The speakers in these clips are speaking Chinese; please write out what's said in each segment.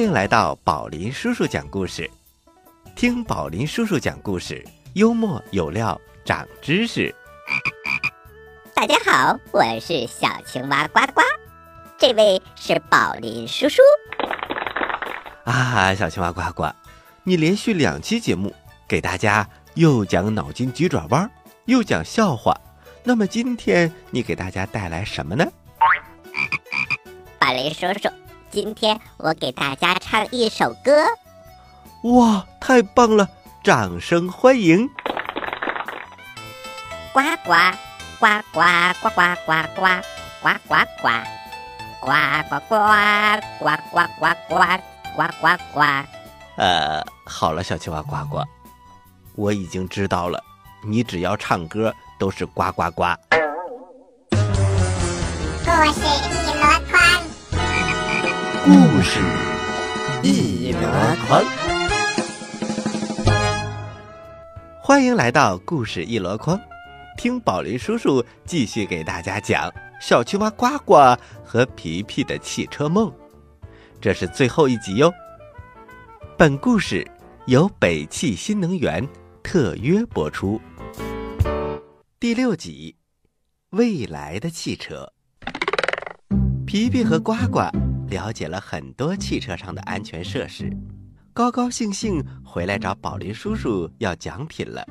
欢迎来到宝林叔叔讲故事，听宝林叔叔讲故事，幽默有料，长知识。大家好，我是小青蛙呱呱，这位是宝林叔叔。啊，小青蛙呱呱，你连续两期节目给大家又讲脑筋急转弯，又讲笑话，那么今天你给大家带来什么呢？宝林叔叔，今天我给大家唱一首歌。哇，太棒了！掌声欢迎！呱呱呱呱呱呱呱呱呱呱呱呱呱呱呱呱呱呱。呱呱呱！呃，好了，小青蛙呱呱，我已经知道了，你只要唱歌都是呱呱呱。故事一箩筐，故事一箩筐，欢迎来到故事一箩筐，听宝林叔叔继续给大家讲小青蛙呱呱和皮皮的汽车梦。这是最后一集哟。本故事由北汽新能源特约播出。第六集，未来的汽车。皮皮和呱呱了解了很多汽车上的安全设施，高高兴兴回来找宝林叔叔要奖品了。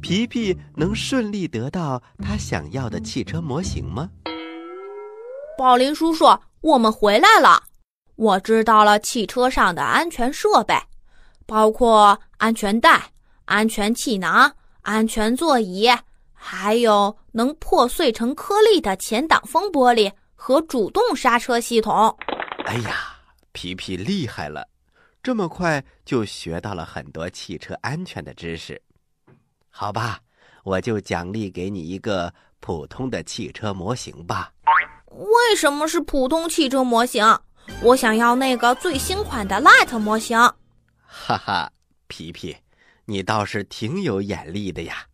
皮皮能顺利得到他想要的汽车模型吗？宝林叔叔，我们回来了。我知道了汽车上的安全设备，包括安全带、安全气囊、安全座椅，还有能破碎成颗粒的前挡风玻璃和主动刹车系统。哎呀，皮皮厉害了，这么快就学到了很多汽车安全的知识。好吧，我就奖励给你一个普通的汽车模型吧。为什么是普通汽车模型？我想要那个最新款的 Light 模型。哈哈，皮皮，你倒是挺有眼力的呀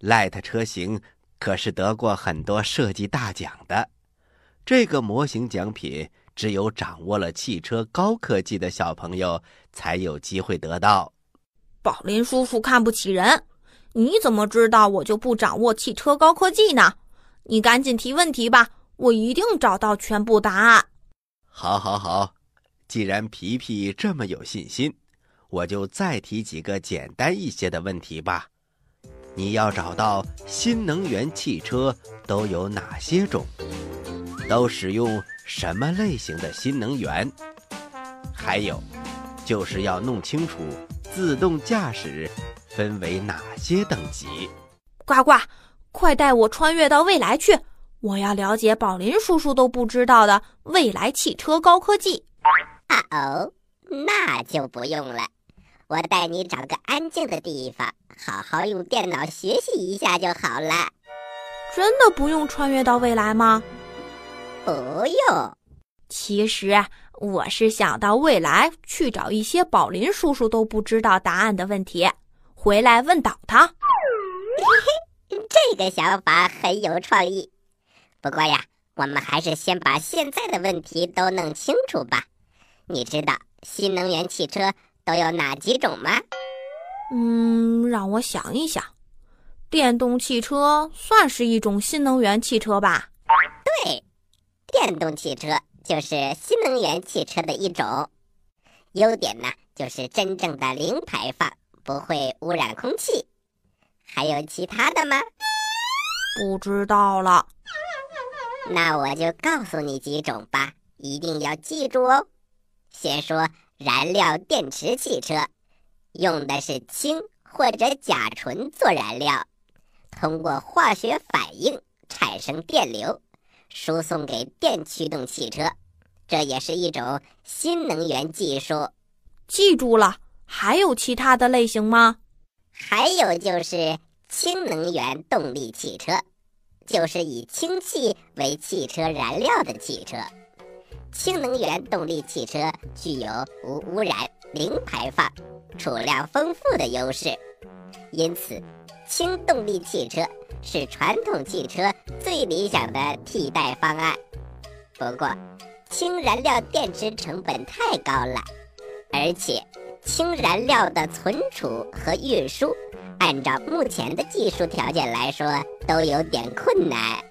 ！Light 车型可是得过很多设计大奖的。这个模型奖品只有掌握了汽车高科技的小朋友才有机会得到。宝林叔叔看不起人，你怎么知道我就不掌握汽车高科技呢？你赶紧提问题吧，我一定找到全部答案。好，好，好！既然皮皮这么有信心，我就再提几个简单一些的问题吧。你要找到新能源汽车都有哪些种？都使用什么类型的新能源？还有，就是要弄清楚自动驾驶分为哪些等级。呱呱，快带我穿越到未来去！我要了解宝林叔叔都不知道的未来汽车高科技。啊哦，那就不用了，我带你找个安静的地方，好好用电脑学习一下就好了。真的不用穿越到未来吗？不用。其实我是想到未来去找一些宝林叔叔都不知道答案的问题，回来问倒他。这个想法很有创意。不过呀，我们还是先把现在的问题都弄清楚吧。你知道新能源汽车都有哪几种吗？嗯，让我想一想，电动汽车算是一种新能源汽车吧？对，电动汽车就是新能源汽车的一种。优点呢，就是真正的零排放，不会污染空气。还有其他的吗？不知道了。那我就告诉你几种吧，一定要记住哦。先说燃料电池汽车，用的是氢或者甲醇做燃料，通过化学反应产生电流，输送给电驱动汽车，这也是一种新能源技术。记住了，还有其他的类型吗？还有就是氢能源动力汽车。就是以氢气为汽车燃料的汽车，氢能源动力汽车具有无污染、零排放、储量丰富的优势，因此氢动力汽车是传统汽车最理想的替代方案。不过，氢燃料电池成本太高了，而且氢燃料的存储和运输，按照目前的技术条件来说，都有点困难。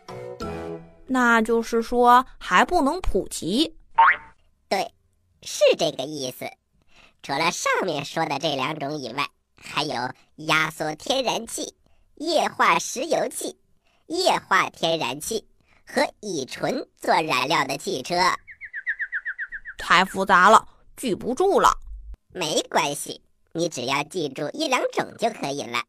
那就是说还不能普及。对，是这个意思。除了上面说的这两种以外，还有压缩天然气、液化石油气、液化天然气和乙醇做燃料的汽车。太复杂了，记不住了。没关系，你只要记住一两种就可以了。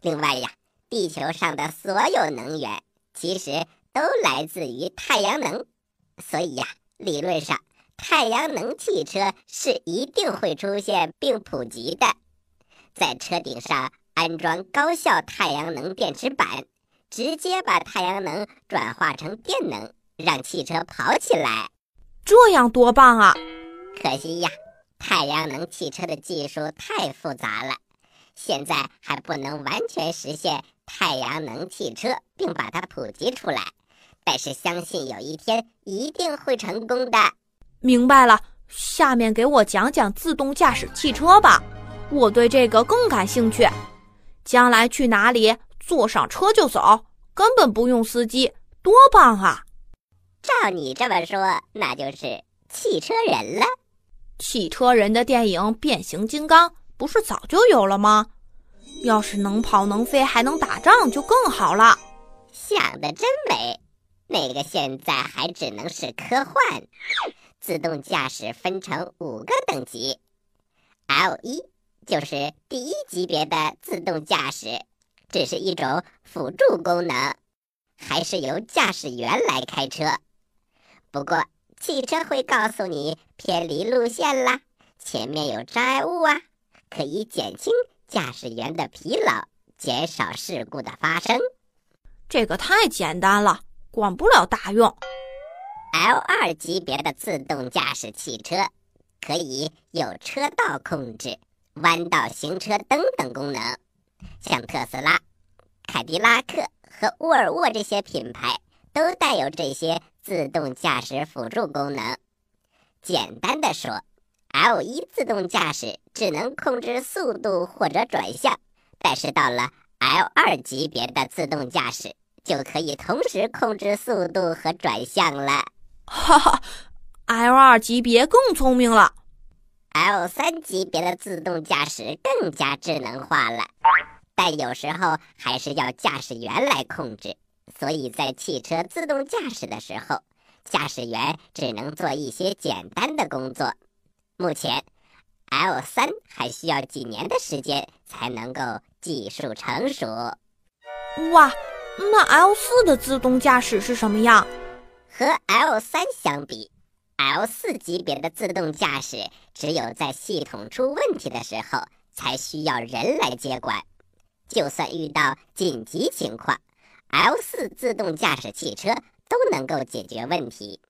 另外呀，地球上的所有能源其实都来自于太阳能，所以呀，理论上太阳能汽车是一定会出现并普及的。在车顶上安装高效太阳能电池板，直接把太阳能转化成电能，让汽车跑起来。这样多棒啊！可惜呀，太阳能汽车的技术太复杂了，现在还不能完全实现太阳能汽车，并把它普及出来。但是相信有一天一定会成功的。明白了，下面给我讲讲自动驾驶汽车吧，我对这个更感兴趣。将来去哪里，坐上车就走，根本不用司机，多棒啊！照你这么说，那就是汽车人了。汽车人的电影《变形金刚》不是早就有了吗？要是能跑能飞还能打仗，就更好了。想的真美，那个现在还只能是科幻。自动驾驶分成五个等级，L 一就是第一级别的自动驾驶，只是一种辅助功能，还是由驾驶员来开车。不过，汽车会告诉你偏离路线啦，前面有障碍物啊，可以减轻驾驶员的疲劳，减少事故的发生。这个太简单了，管不了大用。L 二级别的自动驾驶汽车可以有车道控制、弯道行车灯等功能，像特斯拉、凯迪拉克和沃尔沃这些品牌都带有这些。自动驾驶辅助功能，简单的说，L 一自动驾驶只能控制速度或者转向，但是到了 L 二级别的自动驾驶，就可以同时控制速度和转向了。哈哈，L 二级别更聪明了。L 三级别的自动驾驶更加智能化了，但有时候还是要驾驶员来控制。所以在汽车自动驾驶的时候，驾驶员只能做一些简单的工作。目前，L 三还需要几年的时间才能够技术成熟。哇，那 L 四的自动驾驶是什么样？和 L 三相比，L 四级别的自动驾驶只有在系统出问题的时候才需要人来接管，就算遇到紧急情况。L 四自动驾驶汽车都能够解决问题，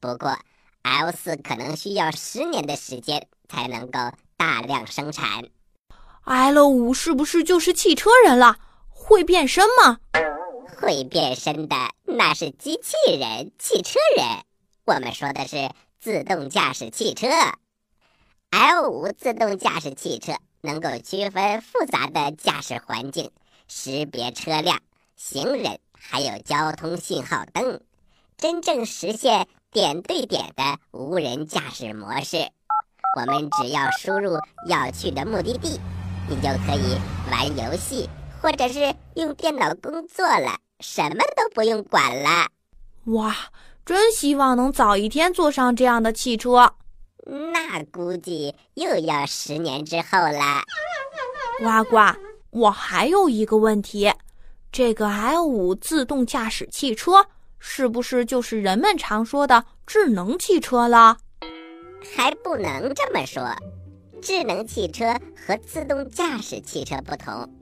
不过 L 四可能需要十年的时间才能够大量生产。L 五是不是就是汽车人了？会变身吗？会变身的那是机器人，汽车人。我们说的是自动驾驶汽车。L 五自动驾驶汽车能够区分复杂的驾驶环境，识别车辆。行人还有交通信号灯，真正实现点对点的无人驾驶模式。我们只要输入要去的目的地，你就可以玩游戏，或者是用电脑工作了，什么都不用管了。哇，真希望能早一天坐上这样的汽车。那估计又要十年之后了。呱呱，我还有一个问题。这个 L 五自动驾驶汽车是不是就是人们常说的智能汽车了？还不能这么说。智能汽车和自动驾驶汽车不同，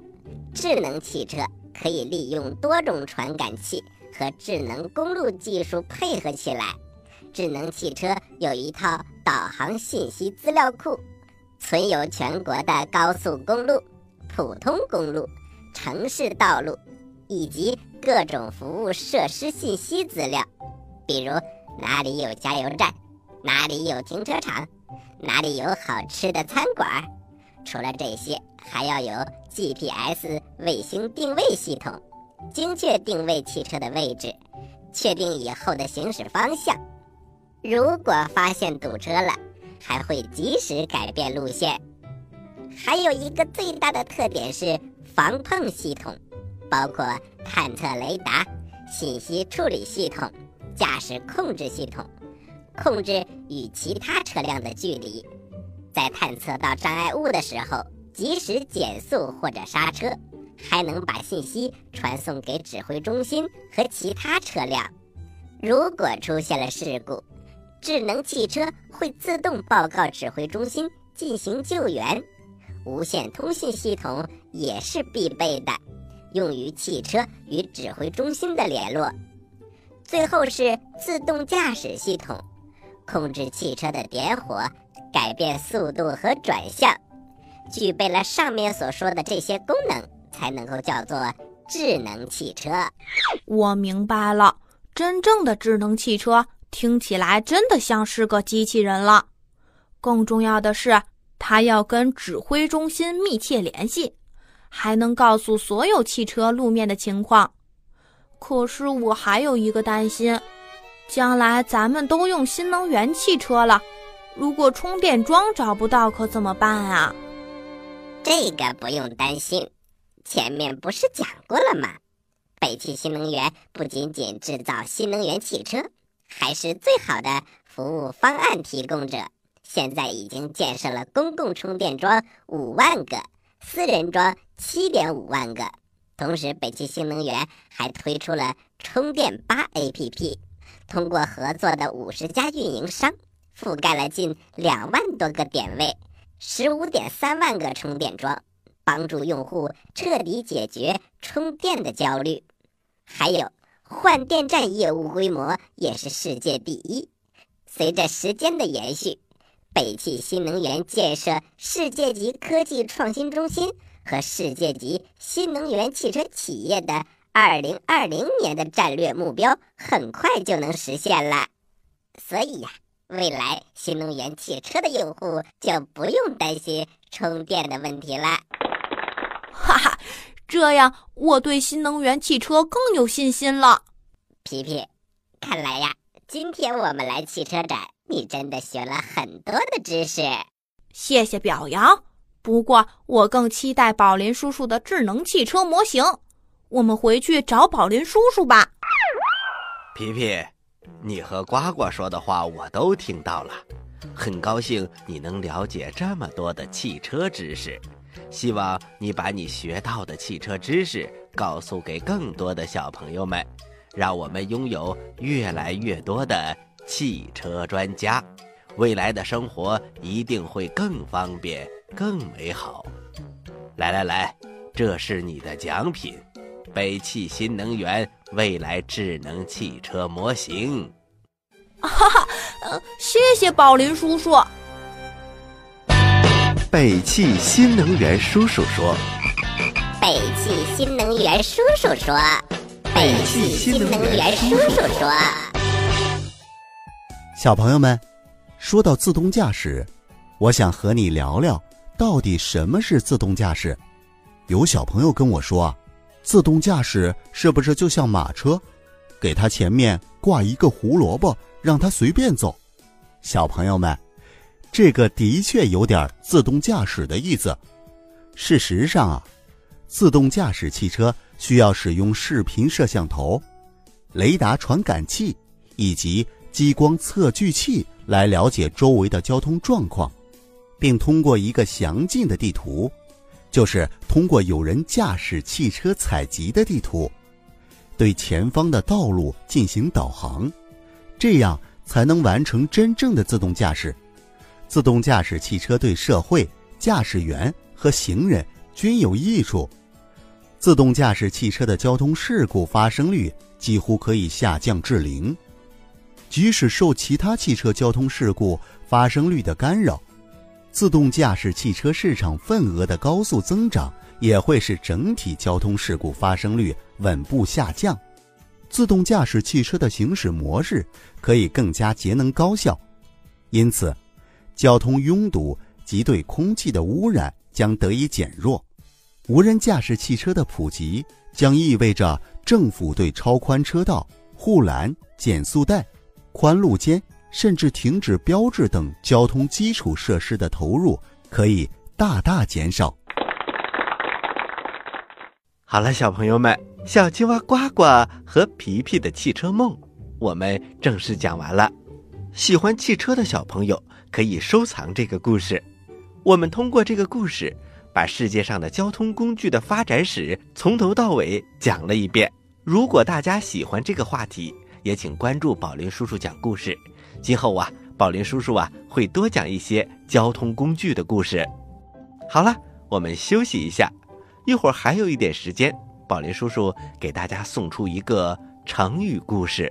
智能汽车可以利用多种传感器和智能公路技术配合起来。智能汽车有一套导航信息资料库，存有全国的高速公路、普通公路、城市道路。以及各种服务设施信息资料，比如哪里有加油站，哪里有停车场，哪里有好吃的餐馆。除了这些，还要有 GPS 卫星定位系统，精确定位汽车的位置，确定以后的行驶方向。如果发现堵车了，还会及时改变路线。还有一个最大的特点是防碰系统，包括探测雷达、信息处理系统、驾驶控制系统，控制与其他车辆的距离，在探测到障碍物的时候及时减速或者刹车，还能把信息传送给指挥中心和其他车辆。如果出现了事故，智能汽车会自动报告指挥中心进行救援。无线通信系统也是必备的，用于汽车与指挥中心的联络。最后是自动驾驶系统，控制汽车的点火、改变速度和转向。具备了上面所说的这些功能，才能够叫做智能汽车。我明白了，真正的智能汽车听起来真的像是个机器人了。更重要的是。它要跟指挥中心密切联系，还能告诉所有汽车路面的情况。可是我还有一个担心：将来咱们都用新能源汽车了，如果充电桩找不到，可怎么办啊？这个不用担心，前面不是讲过了吗？北汽新能源不仅仅制造新能源汽车，还是最好的服务方案提供者。现在已经建设了公共充电桩五万个，私人桩七点五万个。同时，北汽新能源还推出了充电八 APP，通过合作的五十家运营商，覆盖了近两万多个点位，十五点三万个充电桩，帮助用户彻底解决充电的焦虑。还有换电站业务规模也是世界第一。随着时间的延续。北汽新能源建设世界级科技创新中心和世界级新能源汽车企业的二零二零年的战略目标很快就能实现了，所以呀，未来新能源汽车的用户就不用担心充电的问题了。这样我对新能源汽车更有信心了。皮皮，看来呀，今天我们来汽车展。你真的学了很多的知识，谢谢表扬。不过我更期待宝林叔叔的智能汽车模型。我们回去找宝林叔叔吧。皮皮，你和呱呱说的话我都听到了，很高兴你能了解这么多的汽车知识。希望你把你学到的汽车知识告诉给更多的小朋友们，让我们拥有越来越多的。汽车专家，未来的生活一定会更方便、更美好。来来来，这是你的奖品——北汽新能源未来智能汽车模型。哈 哈，谢谢宝林叔叔。北汽新能源叔叔说：“北汽新能源叔叔说：北汽新能源叔叔说。”小朋友们，说到自动驾驶，我想和你聊聊，到底什么是自动驾驶？有小朋友跟我说啊，自动驾驶是不是就像马车，给它前面挂一个胡萝卜，让它随便走？小朋友们，这个的确有点自动驾驶的意思。事实上啊，自动驾驶汽车需要使用视频摄像头、雷达传感器以及。激光测距器来了解周围的交通状况，并通过一个详尽的地图，就是通过有人驾驶汽车采集的地图，对前方的道路进行导航，这样才能完成真正的自动驾驶。自动驾驶汽车对社会、驾驶员和行人均有益处。自动驾驶汽车的交通事故发生率几乎可以下降至零。即使受其他汽车交通事故发生率的干扰，自动驾驶汽车市场份额的高速增长也会使整体交通事故发生率稳步下降。自动驾驶汽车的行驶模式可以更加节能高效，因此，交通拥堵及对空气的污染将得以减弱。无人驾驶汽车的普及将意味着政府对超宽车道、护栏、减速带、宽路肩，甚至停止标志等交通基础设施的投入可以大大减少。好了，小朋友们，小青蛙呱呱和皮皮的汽车梦，我们正式讲完了。喜欢汽车的小朋友可以收藏这个故事。我们通过这个故事，把世界上的交通工具的发展史从头到尾讲了一遍。如果大家喜欢这个话题，也请关注宝林叔叔讲故事。今后啊，宝林叔叔啊会多讲一些交通工具的故事。好了，我们休息一下。一会儿还有一点时间，宝林叔叔给大家送出一个成语故事。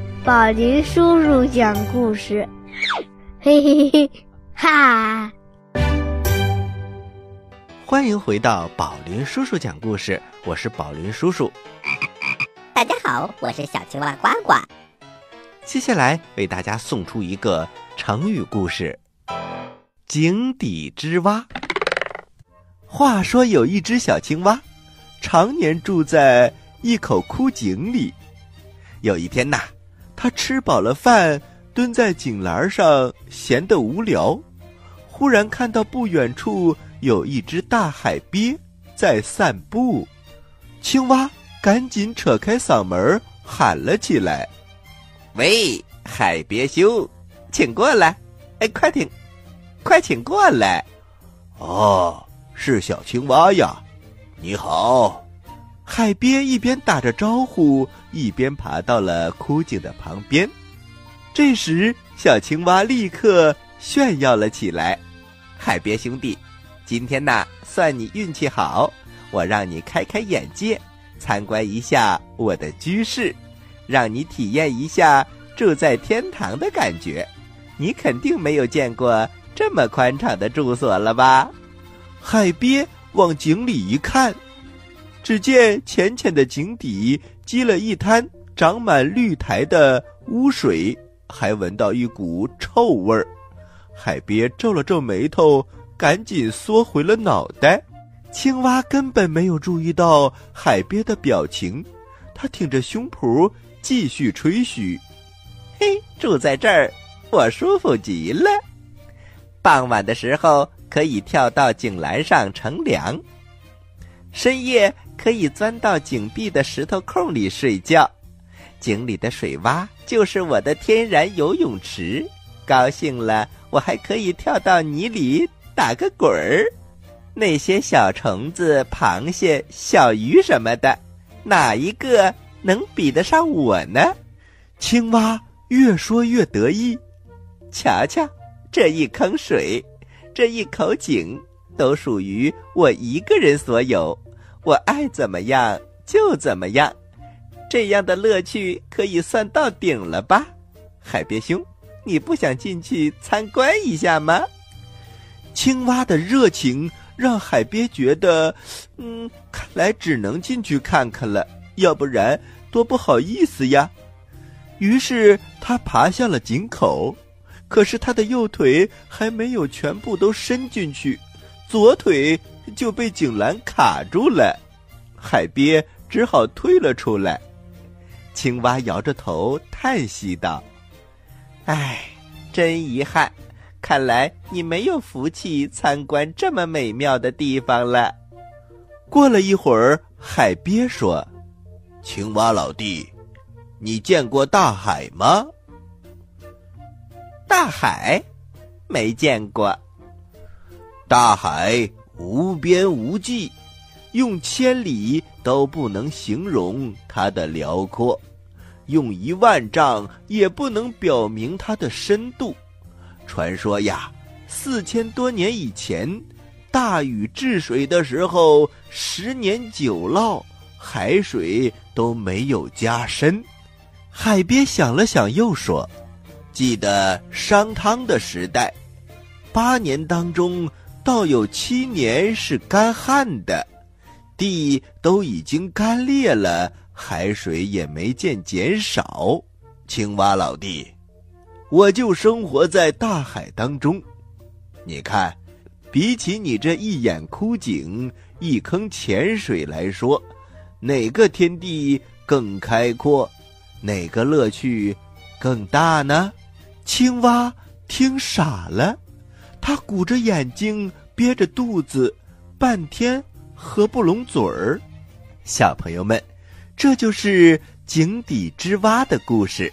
宝林叔叔讲故事，嘿嘿嘿，哈！欢迎回到宝林叔叔讲故事，我是宝林叔叔。大家好，我是小青蛙呱呱。接下来为大家送出一个成语故事：井底之蛙。话说有一只小青蛙，常年住在。一口枯井里，有一天呐，他吃饱了饭，蹲在井栏上，闲得无聊。忽然看到不远处有一只大海鳖在散步，青蛙赶紧扯开嗓门喊了起来：“喂，海鳖兄，请过来！哎，快请，快请过来！哦，是小青蛙呀，你好。”海鳖一边打着招呼，一边爬到了枯井的旁边。这时，小青蛙立刻炫耀了起来：“海鳖兄弟，今天呐，算你运气好，我让你开开眼界，参观一下我的居室，让你体验一下住在天堂的感觉。你肯定没有见过这么宽敞的住所了吧？”海鳖往井里一看。只见浅浅的井底积了一滩长满绿苔的污水，还闻到一股臭味儿。海鳖皱了皱眉头，赶紧缩回了脑袋。青蛙根本没有注意到海鳖的表情，它挺着胸脯继续吹嘘：“嘿，住在这儿，我舒服极了。傍晚的时候可以跳到井栏上乘凉，深夜。”可以钻到井壁的石头空里睡觉，井里的水洼就是我的天然游泳池。高兴了，我还可以跳到泥里打个滚儿。那些小虫子、螃蟹、小鱼什么的，哪一个能比得上我呢？青蛙越说越得意。瞧瞧，这一坑水，这一口井，都属于我一个人所有。我爱怎么样就怎么样，这样的乐趣可以算到顶了吧？海鳖兄，你不想进去参观一下吗？青蛙的热情让海鳖觉得，嗯，看来只能进去看看了，要不然多不好意思呀。于是他爬向了井口，可是他的右腿还没有全部都伸进去，左腿。就被井栏卡住了，海鳖只好退了出来。青蛙摇着头叹息道：“唉，真遗憾，看来你没有福气参观这么美妙的地方了。”过了一会儿，海鳖说：“青蛙老弟，你见过大海吗？”大海，没见过。大海无边无际，用千里都不能形容它的辽阔，用一万丈也不能表明它的深度。传说呀，四千多年以前，大禹治水的时候，十年九涝，海水都没有加深。海鳖想了想，又说。记得商汤的时代，八年当中，倒有七年是干旱的，地都已经干裂了，海水也没见减少。青蛙老弟，我就生活在大海当中，你看，比起你这一眼枯井、一坑浅水来说，哪个天地更开阔，哪个乐趣更大呢？青蛙听傻了，他鼓着眼睛，憋着肚子，半天合不拢嘴儿。小朋友们，这就是井底之蛙的故事。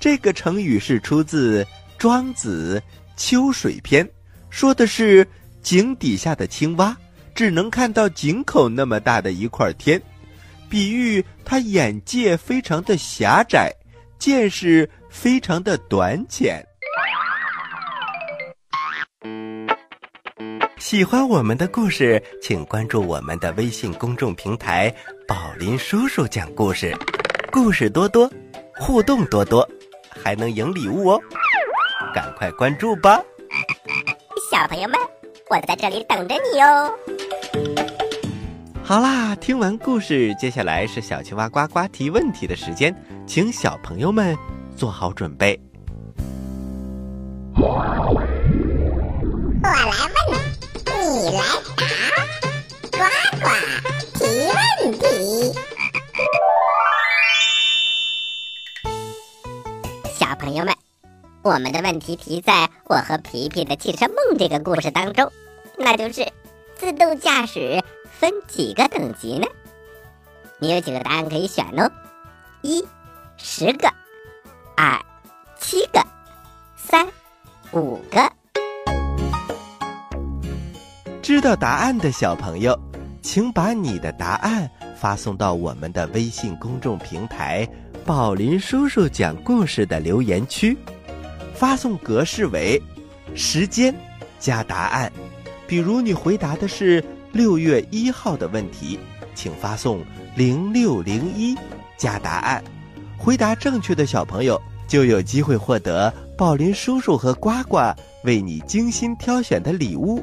这个成语是出自《庄子·秋水篇》，说的是井底下的青蛙只能看到井口那么大的一块天，比喻它眼界非常的狭窄，见识。非常的短浅。喜欢我们的故事，请关注我们的微信公众平台“宝林叔叔讲故事”，故事多多，互动多多，还能赢礼物哦！赶快关注吧，小朋友们，我在这里等着你哦。好啦，听完故事，接下来是小青蛙呱呱提问题的时间，请小朋友们。做好准备。我来问，你来答，呱呱提问题。小朋友们，我们的问题提在我和皮皮的汽车梦这个故事当中，那就是自动驾驶分几个等级呢？你有几个答案可以选哦？一，十个。二，七个，三，五个。知道答案的小朋友，请把你的答案发送到我们的微信公众平台“宝林叔叔讲故事”的留言区。发送格式为：时间加答案。比如你回答的是六月一号的问题，请发送零六零一加答案。回答正确的小朋友就有机会获得宝林叔叔和呱呱为你精心挑选的礼物。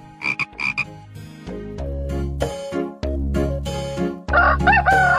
啊哈哈